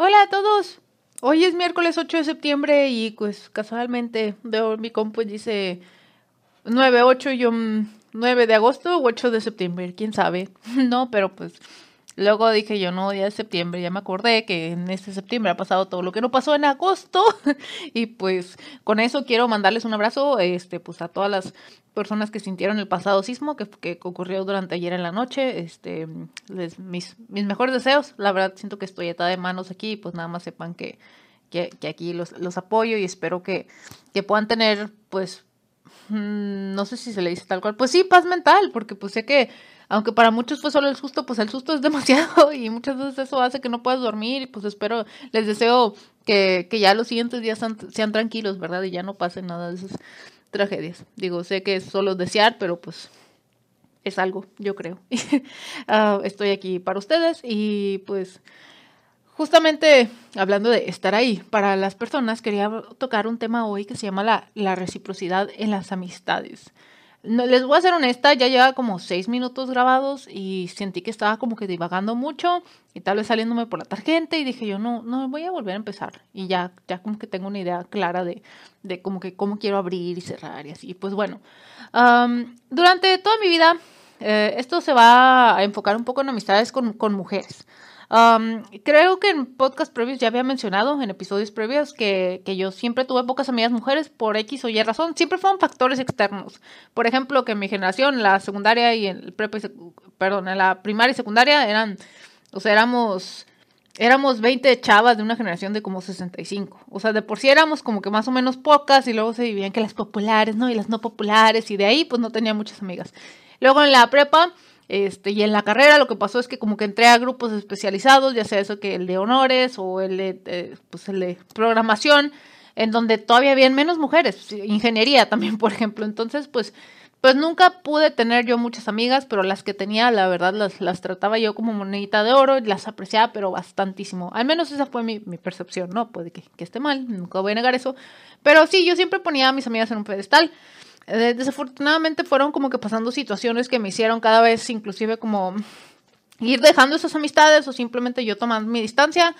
Hola a todos. Hoy es miércoles 8 de septiembre y pues casualmente veo mi compu dice 9, 8 y yo 9 de agosto o 8 de septiembre, quién sabe. no, pero pues Luego dije yo, no, ya es septiembre, ya me acordé que en este septiembre ha pasado todo lo que no pasó en agosto. y pues con eso quiero mandarles un abrazo este, pues a todas las personas que sintieron el pasado sismo que, que ocurrió durante ayer en la noche. Este, mis, mis mejores deseos. La verdad siento que estoy atada de manos aquí pues nada más sepan que, que, que aquí los, los apoyo y espero que, que puedan tener pues mm, no sé si se le dice tal cual, pues sí, paz mental, porque pues sé que aunque para muchos fue solo el susto, pues el susto es demasiado y muchas veces eso hace que no puedas dormir y pues espero, les deseo que, que ya los siguientes días sean, tranquilos, ¿verdad? Y ya no pasen nada de esas tragedias. Digo, sé que es solo desear, pero pues es algo, yo creo. uh, estoy aquí para ustedes y pues justamente hablando de estar ahí para las personas, quería tocar un tema hoy que se llama la, la reciprocidad en las amistades. No, les voy a ser honesta, ya lleva como seis minutos grabados y sentí que estaba como que divagando mucho y tal vez saliéndome por la tarjeta y dije yo no, no, voy a volver a empezar y ya, ya como que tengo una idea clara de, de como que cómo quiero abrir y cerrar y así. Pues bueno, durante toda mi vida eh, esto se va a enfocar un poco en amistades con, con mujeres creo que en podcast previos ya había mencionado, en episodios previos, que, que, yo siempre tuve pocas amigas mujeres por X o Y razón. Siempre fueron factores externos. Por ejemplo, que en mi generación, la secundaria y el perdón, en la primaria y secundaria eran, o sea, éramos, éramos 20 chavas de una generación de como 65. O sea, de por sí éramos como que más o menos pocas y luego se dividían que las populares, ¿no? Y las no populares y de ahí pues no tenía muchas amigas. Luego en la prepa este, y en la carrera lo que pasó es que como que entré a grupos especializados, ya sea eso que el de honores o el de, eh, pues el de programación, en donde todavía habían menos mujeres, ingeniería también, por ejemplo. Entonces, pues, pues nunca pude tener yo muchas amigas, pero las que tenía, la verdad, las, las trataba yo como monedita de oro las apreciaba, pero bastantísimo. Al menos esa fue mi, mi percepción, ¿no? Puede que, que esté mal, nunca voy a negar eso. Pero sí, yo siempre ponía a mis amigas en un pedestal. Desafortunadamente fueron como que pasando situaciones que me hicieron cada vez inclusive como ir dejando esas amistades o simplemente yo tomando mi distancia.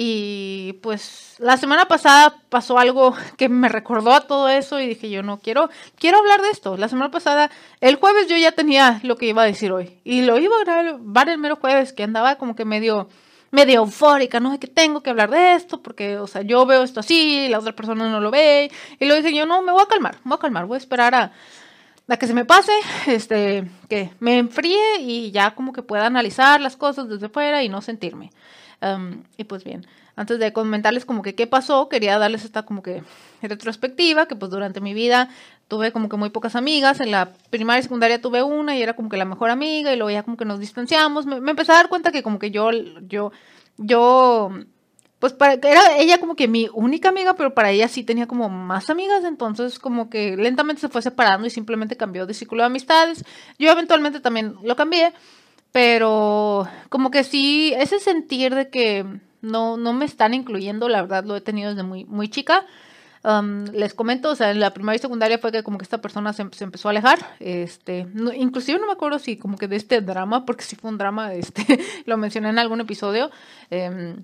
Y pues la semana pasada pasó algo que me recordó a todo eso y dije yo no quiero, quiero hablar de esto. La semana pasada, el jueves yo ya tenía lo que iba a decir hoy. Y lo iba a grabar el mero jueves, que andaba como que medio medio eufórica, no sé que tengo que hablar de esto, porque, o sea, yo veo esto así, la otra persona no lo ve, y lo dije yo, no, me voy a calmar, me voy a calmar, voy a esperar a, a que se me pase, este, que me enfríe y ya como que pueda analizar las cosas desde fuera y no sentirme. y pues bien, antes de comentarles como que qué pasó, quería darles esta como que retrospectiva, que pues durante mi vida tuve como que muy pocas amigas, en la primaria y secundaria tuve una y era como que la mejor amiga y luego ya como que nos distanciamos, me, empecé a dar cuenta que como que yo, yo, yo, pues para, era ella como que mi única amiga, pero para ella sí tenía como más amigas, entonces como que lentamente se fue separando y simplemente cambió de círculo de amistades. Yo eventualmente también lo cambié, pero como que sí, ese sentir de que no, no me están incluyendo, la verdad lo he tenido desde muy, muy chica. Um, les comento, o sea, en la primaria y secundaria fue que como que esta persona se, empezó a alejar, este, inclusive no me acuerdo si como que de este drama, porque sí fue un drama, este, lo mencioné en algún episodio, eh,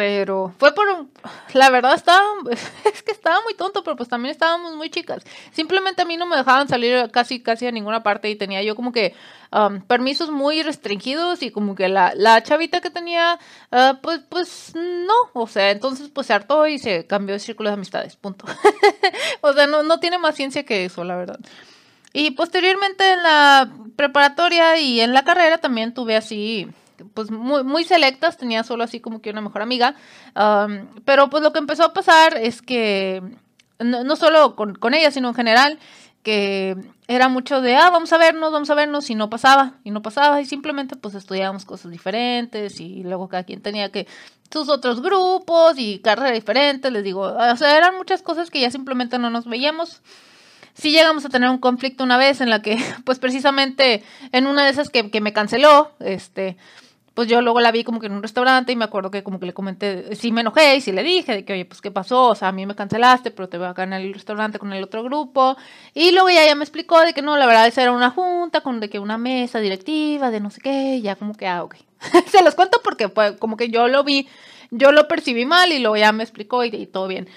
pero fue por la verdad estaba es que estaba muy tonto pero pues también estábamos muy chicas. Simplemente a mí no me dejaban salir casi casi a ninguna parte y tenía yo como que um, permisos muy restringidos y como que la, la chavita que tenía uh, pues pues no o sea entonces pues se hartó y se cambió de círculo de amistades punto. O sea no, no tiene más ciencia que eso la verdad. Y posteriormente en la preparatoria y en la carrera también tuve así pues muy, muy selectas, tenía solo así como que una mejor amiga, pero pues lo que empezó a pasar es que, no, solo con, con, ella, sino en general, que era mucho de, ah, vamos a vernos, vamos a vernos, y no pasaba, y no pasaba, y simplemente pues estudiábamos cosas diferentes, y luego cada quien tenía que sus otros grupos y carreras diferentes, les digo, o sea, eran muchas cosas que ya simplemente no nos veíamos. Sí llegamos a tener un conflicto una vez en la que, pues precisamente en una de esas que, que me canceló, este, pues yo luego la vi como que en un restaurante y me acuerdo que como que le comenté, sí me enojé y sí le dije de que, oye, pues qué pasó, o sea, a mí me cancelaste, pero te veo acá en el restaurante con el otro grupo. Y luego ya, ya me explicó de que no, la verdad esa era una junta, con de que una mesa directiva, de no sé qué, y ya como que, ah, ok. Se los cuento porque fue como que yo lo vi yo lo percibí mal y luego ya me explicó y, todo bien.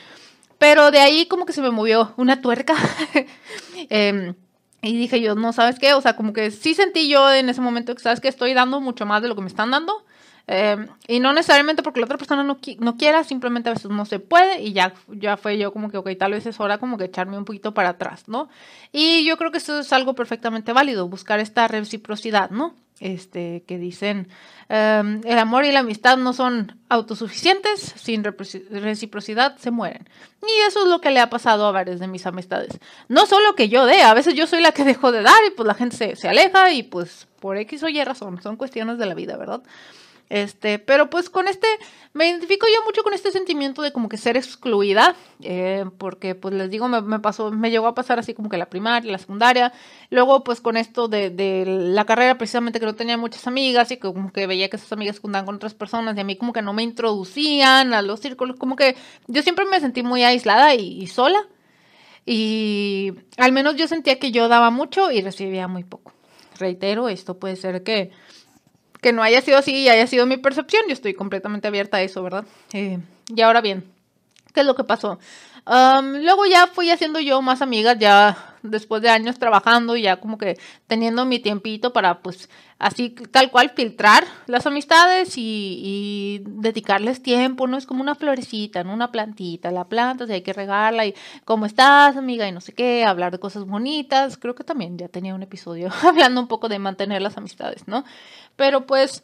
Pero de ahí como que se me movió una tuerca. Em, y dije yo, no, ¿sabes qué? O sea, como que sí sentí yo en ese momento que, ¿sabes que Estoy dando mucho más de lo que me están dando. Em, y no necesariamente porque la otra persona no, no, quiera, simplemente a veces no se puede y ya, ya fue yo como que, ok, tal vez es hora como que echarme un poquito para atrás, ¿no? Y yo creo que eso es algo perfectamente válido, buscar esta reciprocidad, ¿no? Este, que dicen, em, el amor y la amistad no son autosuficientes, sin reciprocidad se mueren. Y eso es lo que le ha pasado a varias de mis amistades. No solo que yo dé, a veces yo soy la que dejo de dar y pues la gente se, se aleja y pues por X o Y razón, son cuestiones de la vida, ¿verdad? Este, pero pues con este, me identifico yo mucho con este sentimiento de como que ser excluida, eh, porque pues les digo, me, pasó, me llegó a pasar así como que la primaria, la secundaria, luego pues con esto de, de, la carrera precisamente que no tenía muchas amigas y como que veía que esas amigas juntaban con otras personas y a mí como que no me introducían a los círculos, como que yo siempre me sentí muy aislada y sola y al menos yo sentía que yo daba mucho y recibía muy poco. Reitero, esto puede ser que que no haya sido así y haya sido mi percepción. Yo estoy completamente abierta a eso, ¿verdad? Eh, y ahora bien, ¿qué es lo que pasó? luego ya fui haciendo yo más amigas, ya después de años trabajando, ya como que teniendo mi tiempito para pues así tal cual filtrar las amistades y, dedicarles tiempo, ¿no? Es como una florecita, ¿no? Una plantita, la planta, si hay que regarla y cómo estás, amiga, y no sé qué, hablar de cosas bonitas. Creo que también ya tenía un episodio hablando un poco de mantener las amistades, ¿no? Pero pues,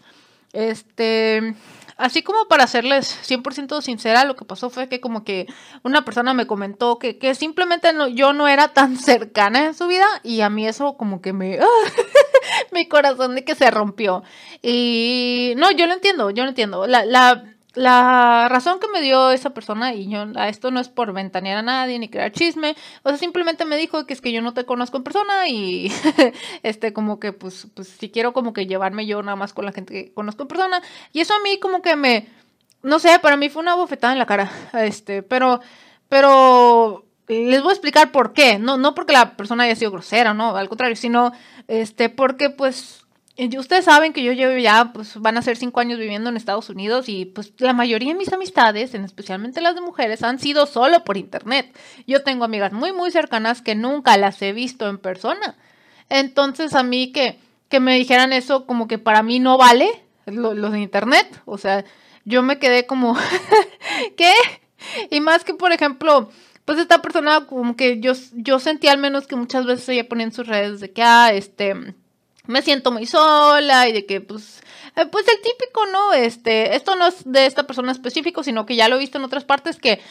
este, así como para serles 100% sincera, lo que pasó fue que como que una persona me comentó que, que simplemente no, yo no era tan cercana en su vida y a mí eso como que me... mi corazón de que se rompió. Y no, yo lo entiendo, yo lo entiendo. La, la, la razón que me dio esa persona, y yo, a esto no es por ventanear a nadie ni crear chisme, o sea, simplemente me dijo que es que yo no te conozco en persona y este, como que, pues, pues, si quiero como que llevarme yo nada más con la gente que conozco en persona, y eso a mí como que me, no sé, para mí fue una bofetada en la cara, este, pero, pero les voy a explicar por qué, no, no porque la persona haya sido grosera, no, al contrario, sino, este, porque pues ustedes saben que yo llevo ya, pues van a ser cinco años viviendo en Estados Unidos y pues la mayoría de mis amistades, en especialmente las de mujeres, han sido solo por internet. Yo tengo amigas muy, muy cercanas que nunca las he visto en persona. Entonces a mí que, que me dijeran eso como que para mí no vale, los de internet, o sea, yo me quedé como, ¿qué? Y más que, por ejemplo, pues esta persona como que yo, yo sentí al menos que muchas veces ella ponía en sus redes de que, ah, este me siento muy sola y de que pues eh, pues el típico, ¿no? Este, esto no es de esta persona específico, sino que ya lo he visto en otras partes que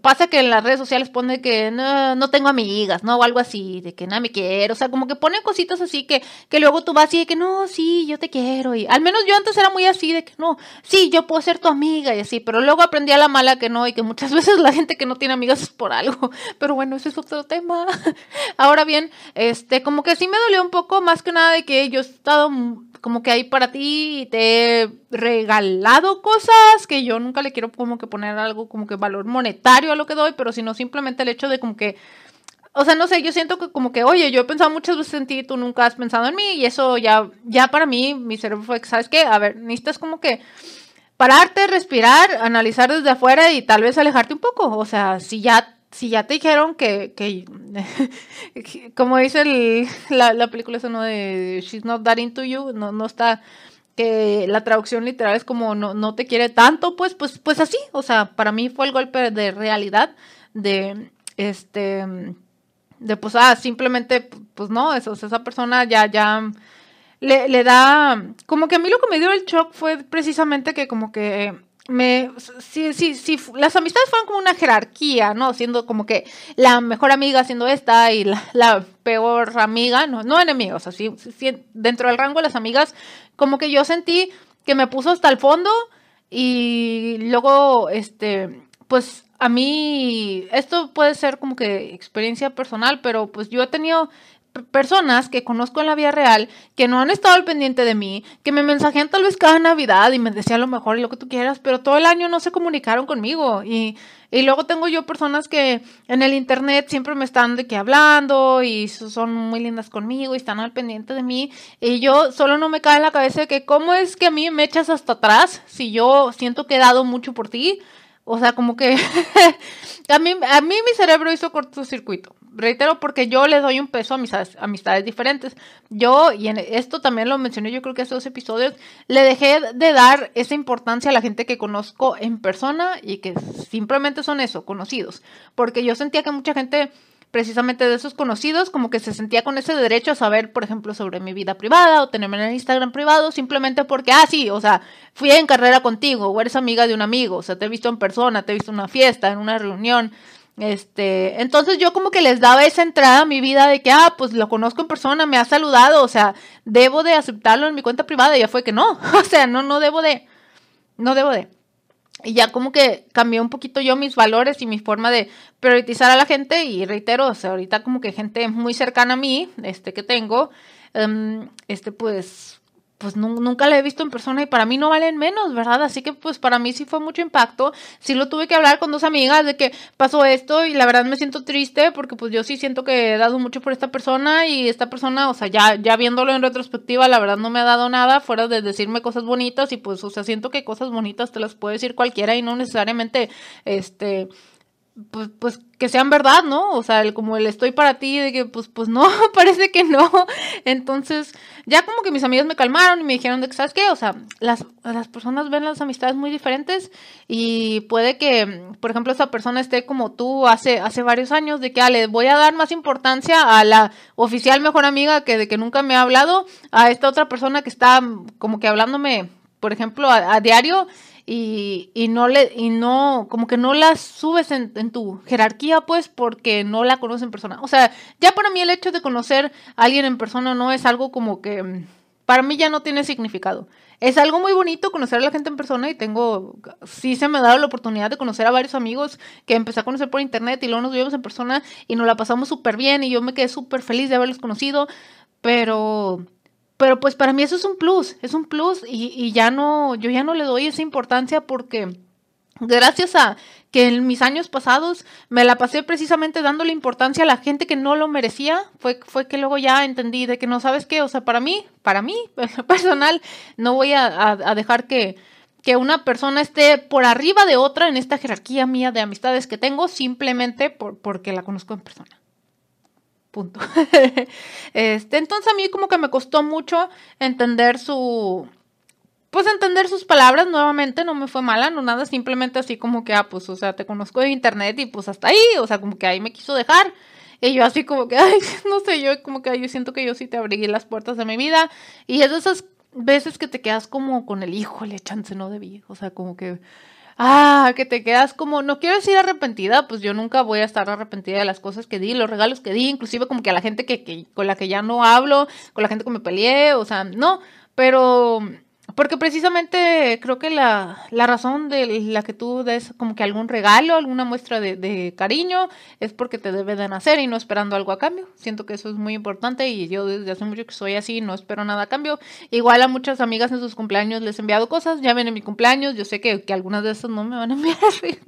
pasa que en las redes sociales pone que no, no tengo amigas, ¿no? O algo así, de que nada me quiero, o sea, como que ponen cositas así que, que luego tú vas y de que no, sí, yo te quiero, y al menos yo antes era muy así, de que no, sí, yo puedo ser tu amiga y así, pero luego aprendí a la mala que no, y que muchas veces la gente que no tiene amigas es por algo, pero bueno, ese es otro tema. Ahora bien, este, como que sí me dolió un poco, más que nada de que yo he estado como que ahí para ti y te he regalado cosas que yo nunca le quiero como que poner algo como que valor monetario a lo que doy, pero sino simplemente el hecho de como que, o sea, no sé, yo siento que como que, oye, yo he pensado muchas veces en ti, tú nunca has pensado en mí y eso ya, ya para mí, mi cerebro fue, ¿sabes qué? A ver, necesitas como que pararte, respirar, analizar desde afuera y tal vez alejarte un poco, o sea, si ya si ya te dijeron que, que como dice el, la, la, película esa, ¿no? De She's Not That Into You, no, no está, que la traducción literal es como no, no te quiere tanto, pues, pues, pues así, o sea, para mí fue el golpe de realidad de, este, de pues, ah, simplemente, pues no, eso, esa persona ya, ya, le, le da, como que a mí lo que me dio el shock fue precisamente que como que me si, si, si las amistades fueron como una jerarquía, ¿no? Siendo como que la mejor amiga siendo esta y la, peor amiga, no, no enemigos, así dentro del rango de las amigas, como que yo sentí que me puso hasta el fondo y luego, este, pues a mí, esto puede ser como que experiencia personal, pero pues yo he tenido personas que conozco en la vida real, que no han estado al pendiente de mí, que me mensajean tal vez cada Navidad y me decían lo mejor y lo que tú quieras, pero todo el año no se comunicaron conmigo. Y, y luego tengo yo personas que en el internet siempre me están de que hablando y son muy lindas conmigo y están al pendiente de mí. Y yo solo no me cae en la cabeza de que cómo es que a mí me echas hasta atrás si yo siento que he dado mucho por ti. O sea, como que a, mí, a mí mi cerebro hizo cortocircuito. Reitero, porque yo le doy un peso a mis amistades diferentes. Yo, y en esto también lo mencioné yo creo que hace dos episodios, le dejé de dar esa importancia a la gente que conozco en persona y que simplemente son eso, conocidos. Porque yo sentía que mucha gente precisamente de esos conocidos, como que se sentía con ese derecho a saber, por ejemplo, sobre mi vida privada o tenerme en el Instagram privado, simplemente porque, ah, sí, o sea, fui en carrera contigo o eres amiga de un amigo, o sea, te he visto en persona, te he visto en una fiesta, en una reunión. Este, entonces yo como que les daba esa entrada a mi vida de que, ah, pues lo conozco en persona, me ha saludado, o sea, debo de aceptarlo en mi cuenta privada. Y ya fue que no, o sea, no, no debo de, no debo de. Y ya como que cambié un poquito yo mis valores y mi forma de priorizar a la gente y reitero, o sea, ahorita como que gente muy cercana a mí, este que tengo, em, este pues pues nunca la he visto en persona y para mí no valen menos, ¿verdad? Así que pues para mí sí fue mucho impacto. Sí lo tuve que hablar con dos amigas de que pasó esto y la verdad me siento triste porque pues yo sí siento que he dado mucho por esta persona y esta persona, o sea, ya, ya viéndolo en retrospectiva, la verdad no me ha dado nada fuera de decirme cosas bonitas y pues, o sea, siento que cosas bonitas te las puede decir cualquiera y no necesariamente, este pues, pues que sean verdad, ¿no? O sea, el, como el estoy para ti, de que pues, pues no, parece que no. Entonces, ya como que mis amigas me calmaron y me dijeron de que, ¿sabes qué? O sea, las, las personas ven las amistades muy diferentes y puede que, por ejemplo, esa persona esté como tú hace, hace varios años, de que, ah, le voy a dar más importancia a la oficial mejor amiga que de que nunca me ha hablado, a esta otra persona que está como que hablándome, por ejemplo, a diario y, y, no le y no como que no la subes en, en, tu jerarquía pues porque no la conoces en persona. O sea ya para mí el hecho de conocer a alguien en persona no es algo como que mm, para mí ya no tiene significado. Es algo muy bonito conocer a la gente en persona y tengo sí se me ha dado la oportunidad de conocer a varios amigos que empecé a conocer por internet y luego nos vimos en persona y nos la pasamos súper bien y yo me quedé súper feliz de haberlos conocido pero pero pues para mí eso es un plus, es un plus y, y ya no, yo ya no le doy esa importancia porque gracias a que en mis años pasados me la pasé precisamente dándole importancia a la gente que no lo merecía, fue, fue que luego ya entendí de que no sabes qué, o sea, para mí, para mí, personal, no voy a, dejar que, que una persona esté por arriba de otra en esta jerarquía mía de amistades que tengo simplemente por, porque la conozco en persona. Punto. este, entonces a mí como que me costó mucho entender su, pues entender sus palabras nuevamente, no me fue mala, no nada, simplemente así como que, ah, pues, o sea, te conozco de internet y pues hasta ahí, o sea, como que ahí me quiso dejar. Y yo así como que, ay, no sé, yo como que yo siento que yo sí te abrí las puertas de mi vida. Y es de esas veces que te quedas como con el hijo, le chance no debí, o sea, como que ah, que te quedas como, no quiero decir arrepentida, pues yo nunca voy a estar arrepentida de las cosas que di, los regalos que di, inclusive como que a la gente que, que con la que ya no hablo, con la gente que me peleé, o sea, no, pero porque precisamente creo que la, la, razón de la que tú des como que algún regalo, alguna muestra de, cariño, es porque te debe de nacer y no esperando algo a cambio. Siento que eso es muy importante y yo desde hace mucho que soy así, no espero nada a cambio. Igual a muchas amigas en sus cumpleaños les he enviado cosas, ya ven en mi cumpleaños, yo sé que, que algunas de esas no me van a enviar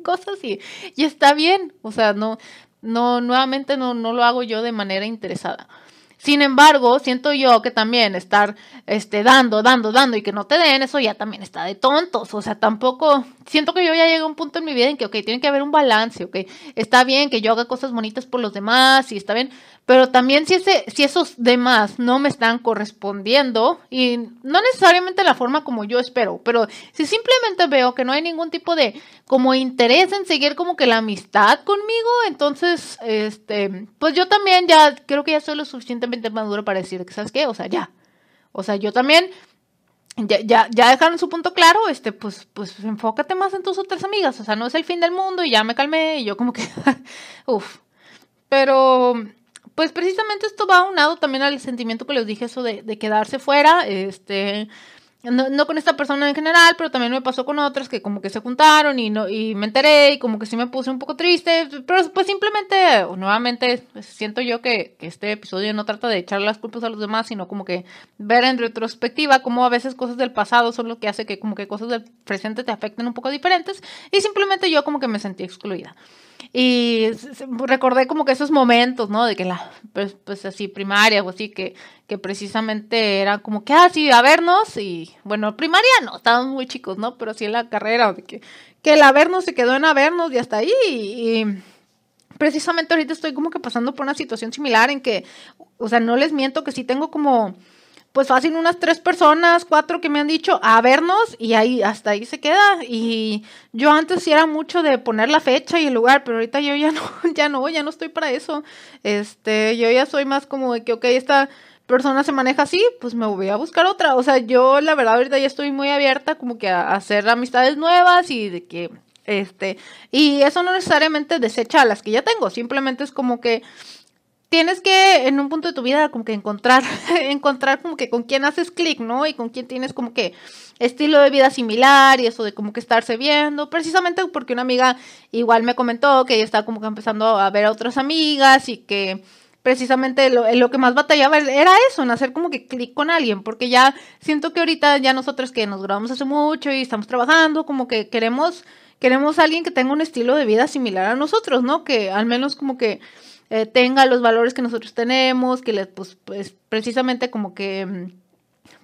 cosas y, y está bien, o sea, no, no, nuevamente no, no lo hago yo de manera interesada. Sin embargo, siento yo que también estar este, dando, dando, dando y que no te den, eso ya también está de tontos. O sea, tampoco, siento que yo ya llegué a un punto en mi vida en que, ok, tiene que haber un balance, ok, está bien que yo haga cosas bonitas por los demás y está bien, pero también si, ese, si esos demás no me están correspondiendo, y no necesariamente la forma como yo espero, pero si simplemente veo que no hay ningún tipo de como interés en seguir como que la amistad conmigo, entonces, este, pues yo también ya creo que ya soy lo suficientemente maduro para decir que, ¿sabes qué? O sea, ya. O sea, yo también ya, ya, dejaron su punto claro, este, pues, pues enfócate más en tus otras amigas, o sea, no es el fin del mundo y ya me calmé y yo como que, uff, pero pues precisamente esto va aunado también al sentimiento que les dije, eso de, de quedarse fuera, este, no, no, con esta persona en general, pero también me pasó con otras que como que se juntaron y no y me enteré y como que sí me puse un poco triste, pero pues simplemente, nuevamente, pues, siento yo que, que, este episodio no trata de echar las culpas a los demás, sino como que ver en retrospectiva cómo a veces cosas del pasado son lo que hace que como que cosas del presente te afecten un poco diferentes y simplemente yo como que me sentí excluida. Y recordé como que esos momentos, ¿no? De que la, pues, pues así, primaria o así, que, que precisamente era como que, ah, a vernos. Y bueno, primaria no, estábamos muy chicos, ¿no? Pero sí en la carrera, que, que el vernos se quedó en a vernos y hasta ahí. Y, precisamente ahorita estoy como que pasando por una situación similar en que, o sea, no les miento que sí tengo como pues fácil unas tres personas, cuatro que me han dicho a vernos y ahí hasta ahí se queda. Y yo antes sí era mucho de poner la fecha y el lugar, pero ahorita yo ya no, ya no, ya no estoy para eso. Este, yo ya soy más como de que, ok, esta persona se maneja así, pues me voy a buscar otra. O sea, yo la verdad ahorita ya estoy muy abierta como que a hacer amistades nuevas y de que, este, y eso no necesariamente desecha a las que ya tengo, simplemente es como que tienes que en un punto de tu vida como que encontrar, encontrar como que con quién haces clic, ¿no? Y con quién tienes como que estilo de vida similar y eso de como que estarse viendo, precisamente porque una amiga igual me comentó que ella estaba como que empezando a ver a otras amigas y que precisamente lo, lo que más batallaba era eso, en hacer como que clic con alguien, porque ya siento que ahorita ya nosotros que nos grabamos hace mucho y estamos trabajando, como que queremos, queremos a alguien que tenga un estilo de vida similar a nosotros, ¿no? Que al menos como que eh, tenga los valores que nosotros tenemos, que les, pues, pues precisamente como que mm,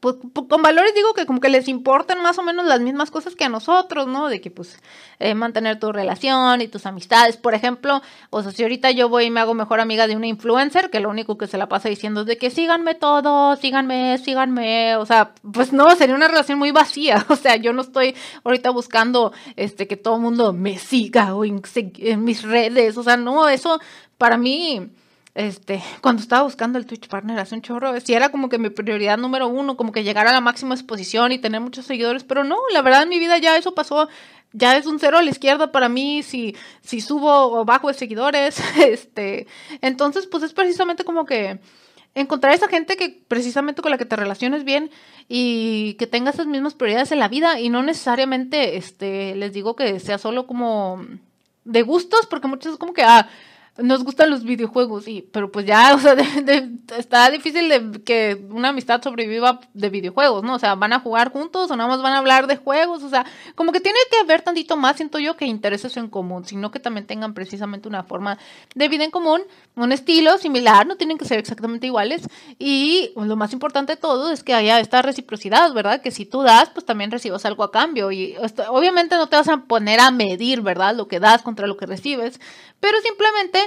pues, con valores digo que como que les importan más o menos las mismas cosas que a nosotros, ¿no? De que pues eh, mantener tu relación y tus amistades, por ejemplo, o sea, si ahorita yo voy y me hago mejor amiga de una influencer, que lo único que se la pasa diciendo es de que síganme todos, síganme, síganme, o sea, pues no, sería una relación muy vacía, o sea, yo no estoy ahorita buscando este que todo el mundo me siga o en mis redes, o sea, no, eso para mí este, cuando estaba buscando el Twitch Partner hace un chorro, si era como que mi prioridad número uno, como que llegar a la máxima exposición y tener muchos seguidores, pero no, la verdad en mi vida ya eso pasó, ya es un cero a la izquierda para mí, si, si subo o bajo de seguidores, este, entonces pues es precisamente como que encontrar esa gente que precisamente con la que te relaciones bien y que tenga esas mismas prioridades en la vida y no necesariamente, este, les digo que sea solo como de gustos, porque muchos es como que, ah, nos gustan los videojuegos, y, pero pues ya, o sea, está difícil de que una amistad sobreviva de videojuegos, ¿no? O sea, van a jugar juntos o nada más van a hablar de juegos, o sea, como que tiene que haber tantito más, siento yo, que intereses en común, sino que también tengan precisamente una forma de vida en común, un estilo similar, no tienen que ser exactamente iguales, y lo más importante de todo es que haya esta reciprocidad, ¿verdad? Que si tú das, pues también recibas algo a cambio, y obviamente no te vas a poner a medir, ¿verdad? Lo que das contra lo que recibes, pero simplemente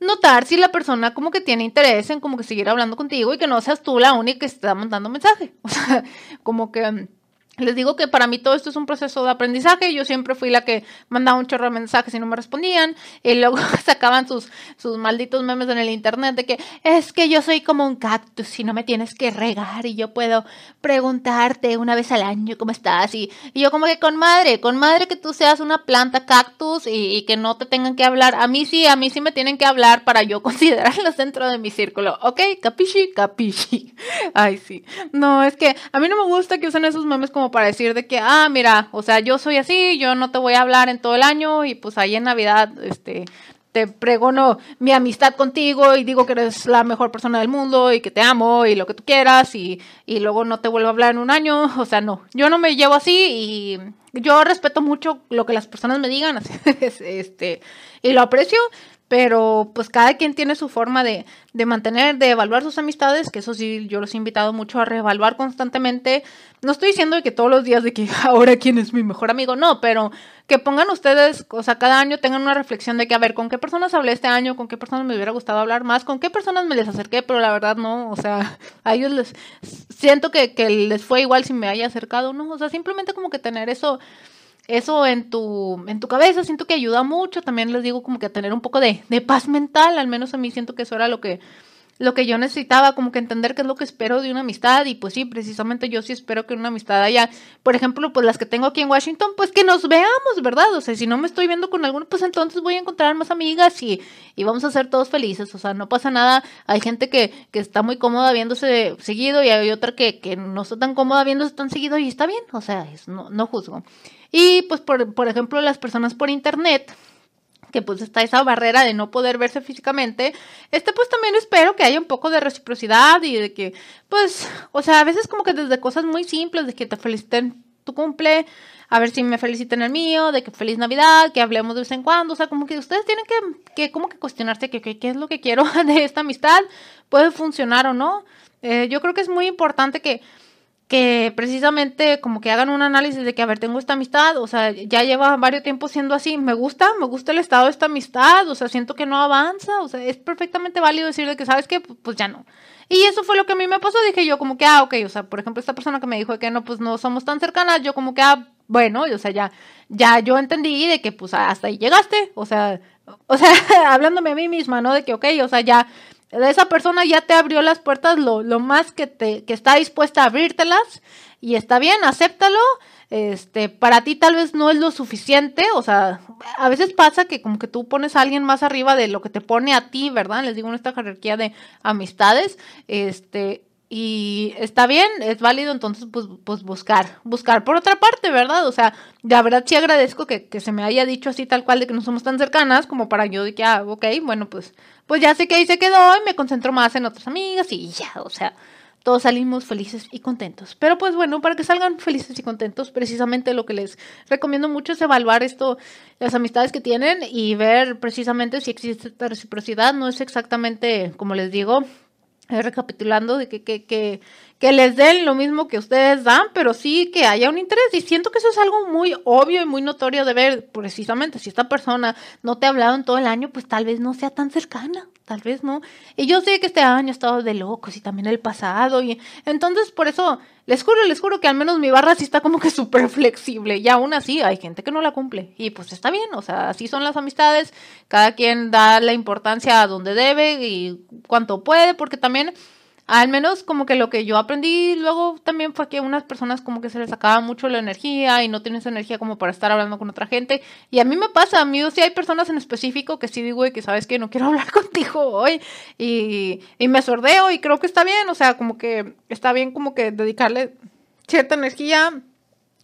notar si la persona como que tiene interés en como que seguir hablando contigo y que no seas tú la única que está mandando mensaje. O sea, como que les digo que para mí todo esto es un proceso de aprendizaje. Yo siempre fui la que mandaba un chorro de mensajes y no me respondían. Y luego sacaban sus, sus malditos memes en el internet de que es que yo soy como un cactus y no me tienes que regar y yo puedo preguntarte una vez al año cómo estás. Y, yo como que con madre, con madre que tú seas una planta cactus y, que no te tengan que hablar. A mí sí, a mí sí me tienen que hablar para yo considerarlos dentro de mi círculo. ¿Ok? Capishi, capishi. Ay, sí. No, es que a mí no me gusta que usen esos memes como para decir de que, ah, mira, o sea, yo soy así, yo no te voy a hablar en todo el año y pues ahí en Navidad, este, te pregono mi amistad contigo y digo que eres la mejor persona del mundo y que te amo y lo que tú quieras y, y luego no te vuelvo a hablar en un año, o sea, no, yo no me llevo así y yo respeto mucho lo que las personas me digan, este, y lo aprecio, pero pues cada quien tiene su forma de, de, mantener, de evaluar sus amistades, que eso sí, yo los he invitado mucho a reevaluar constantemente. No estoy diciendo que todos los días de que ahora quién es mi mejor amigo, no, pero que pongan ustedes, o sea, cada año tengan una reflexión de que, a ver, ¿con qué personas hablé este año? ¿Con qué personas me hubiera gustado hablar más? ¿Con qué personas me les acerqué? Pero la verdad no, o sea, a ellos les siento que, que les fue igual si me haya acercado, ¿no? O sea, simplemente como que tener eso eso en tu, en tu cabeza, siento que ayuda mucho. También les digo como que a tener un poco de, de, paz mental, al menos a mí siento que eso era lo que, lo que yo necesitaba, como que entender qué es lo que espero de una amistad y pues sí, precisamente yo sí espero que una amistad haya, por ejemplo, pues las que tengo aquí en Washington, pues que nos veamos, ¿verdad? O sea, si no me estoy viendo con alguno, pues entonces voy a encontrar más amigas y, y vamos a ser todos felices, o sea, no pasa nada, hay gente que, que está muy cómoda viéndose seguido y hay otra que, que no está tan cómoda viéndose tan seguido y está bien, o sea, es, no, no juzgo. Y pues, por, por ejemplo, las personas por internet, que pues está esa barrera de no poder verse físicamente, este pues también espero que haya un poco de reciprocidad y de que pues, o sea, a veces como que desde cosas muy simples, de que te feliciten tu cumple, a ver si me feliciten el mío, de que feliz Navidad, que hablemos de vez en cuando, o sea, como que ustedes tienen que, que como que cuestionarse que, qué es lo que quiero de esta amistad, puede funcionar o no. Eh, yo creo que es muy importante que que precisamente como que hagan un análisis de que, a ver, tengo esta amistad, o sea, ya lleva varios tiempos siendo así, me gusta, me gusta el estado de esta amistad, o sea, siento que no avanza, o sea, es perfectamente válido decir de que, ¿sabes qué? Pues ya no. Y eso fue lo que a mí me pasó, dije yo como que, ah, ok, o sea, por ejemplo, esta persona que me dijo que no, pues no somos tan cercanas, yo como que, ah, bueno, o sea, ya, ya yo entendí de que, pues, hasta ahí llegaste, o sea, o sea, hablándome a mí misma, ¿no? De que, ok, o sea, ya esa persona ya te abrió las puertas lo, lo más que, te, que está dispuesta a abrírtelas y está bien, acéptalo. Este, para ti tal vez no es lo suficiente, o sea, a veces pasa que como que tú pones a alguien más arriba de lo que te pone a ti, ¿verdad? Les digo en esta jerarquía de amistades, este, y está bien, es válido, entonces pues, pues buscar, buscar por otra parte, ¿verdad? O sea, la verdad sí agradezco que, que, se me haya dicho así tal cual de que no somos tan cercanas como para yo de que, ah, ok, bueno, pues, pues ya sé que ahí se quedó y me concentro más en otras amigas y ya, o sea, todos salimos felices y contentos. Pero pues bueno, para que salgan felices y contentos, precisamente lo que les recomiendo mucho es evaluar esto, las amistades que tienen y ver precisamente si existe esta reciprocidad. No es exactamente, como les digo, recapitulando de que, que, que, que, les den lo mismo que ustedes dan, pero sí que haya un interés. Y siento que eso es algo muy obvio y muy notorio de ver, precisamente, si esta persona no te ha hablado en todo el año, pues tal vez no sea tan cercana, tal vez no. Y yo sé que este año ha estado de locos y también el pasado, y entonces por eso les juro, les juro que al menos mi barra sí está como que súper flexible. Y aún así hay gente que no la cumple. Y pues está bien, o sea, así son las amistades. Cada quien da la importancia a donde debe y cuanto puede, porque también al menos como que lo que yo aprendí luego también fue que unas personas como que se les acaba mucho la energía y no tienen esa energía como para estar hablando con otra gente. Y a mí me pasa, a mí sí hay personas en específico que sí digo que sabes que no quiero hablar contigo hoy y, y me sordeo y creo que está bien, o sea, como que está bien como que dedicarle cierta energía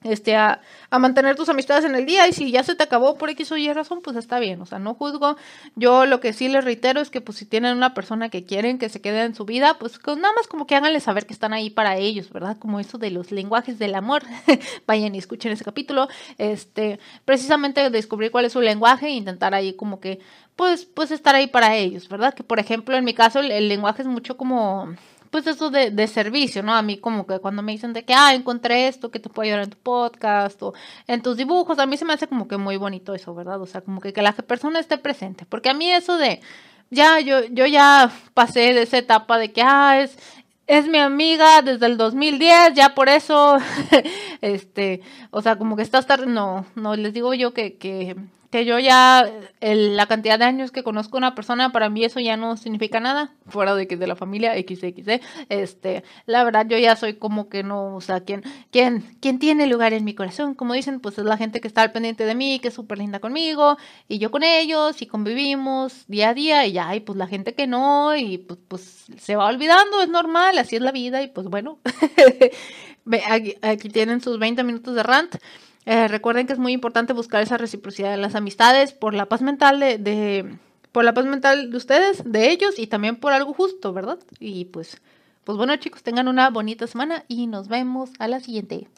este, a, a, mantener tus amistades en el día y si ya se te acabó por X o Y razón, pues está bien, o sea, no juzgo. Yo lo que sí les reitero es que pues si tienen una persona que quieren que se quede en su vida, pues con, nada más como que háganle saber que están ahí para ellos, ¿verdad? Como eso de los lenguajes del amor. Vayan y escuchen ese capítulo. Este, precisamente descubrir cuál es su lenguaje e intentar ahí como que pues pues estar ahí para ellos, ¿verdad? Que por ejemplo, en mi caso el lenguaje es mucho como pues eso de, de, servicio, ¿no? A mí como que cuando me dicen de que, ah, encontré esto que te puede ayudar en tu podcast o en tus dibujos, a mí se me hace como que muy bonito eso, ¿verdad? O sea, como que, que la persona esté presente, porque a mí eso de, ya, yo, yo ya pasé de esa etapa de que, ah, es, es mi amiga desde el 2010, ya por eso, este, o sea, como que está hasta, no, no, les digo yo que, que, que yo ya, la cantidad de años que conozco a una persona, para mí eso ya no significa nada, fuera de que de la familia XXE, este, la verdad yo ya soy como que no, o sea, quien, quien, quien tiene lugar en mi corazón, como dicen, pues es la gente que está al pendiente de mí, que es súper linda conmigo, y yo con ellos, y convivimos día a día, y ya, y pues la gente que no, y pues, pues se va olvidando, es normal, así es la vida, y pues bueno, aquí, aquí tienen sus 20 minutos de rant. Eh, recuerden que es muy importante buscar esa reciprocidad en las amistades por la paz mental de, de, por la paz mental de ustedes, de ellos y también por algo justo, ¿verdad? Y pues, pues bueno chicos, tengan una bonita semana y nos vemos a la siguiente.